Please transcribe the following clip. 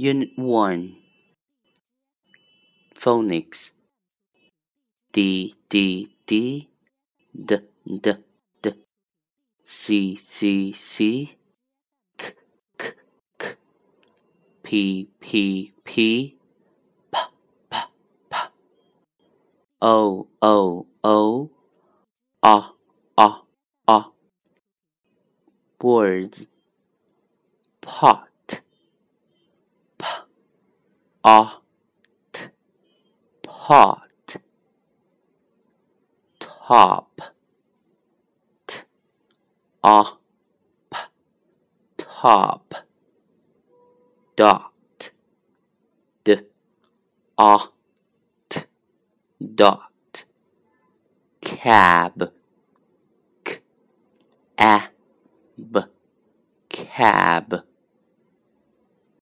Unit 1 Phonics. D D D D D D. C C C. K K K. P P P. P P P. O O O. Ah Ah Ah Words. Pot ot pot top. T op top. Dot. D ot dot. Cab. K. Ab. Cab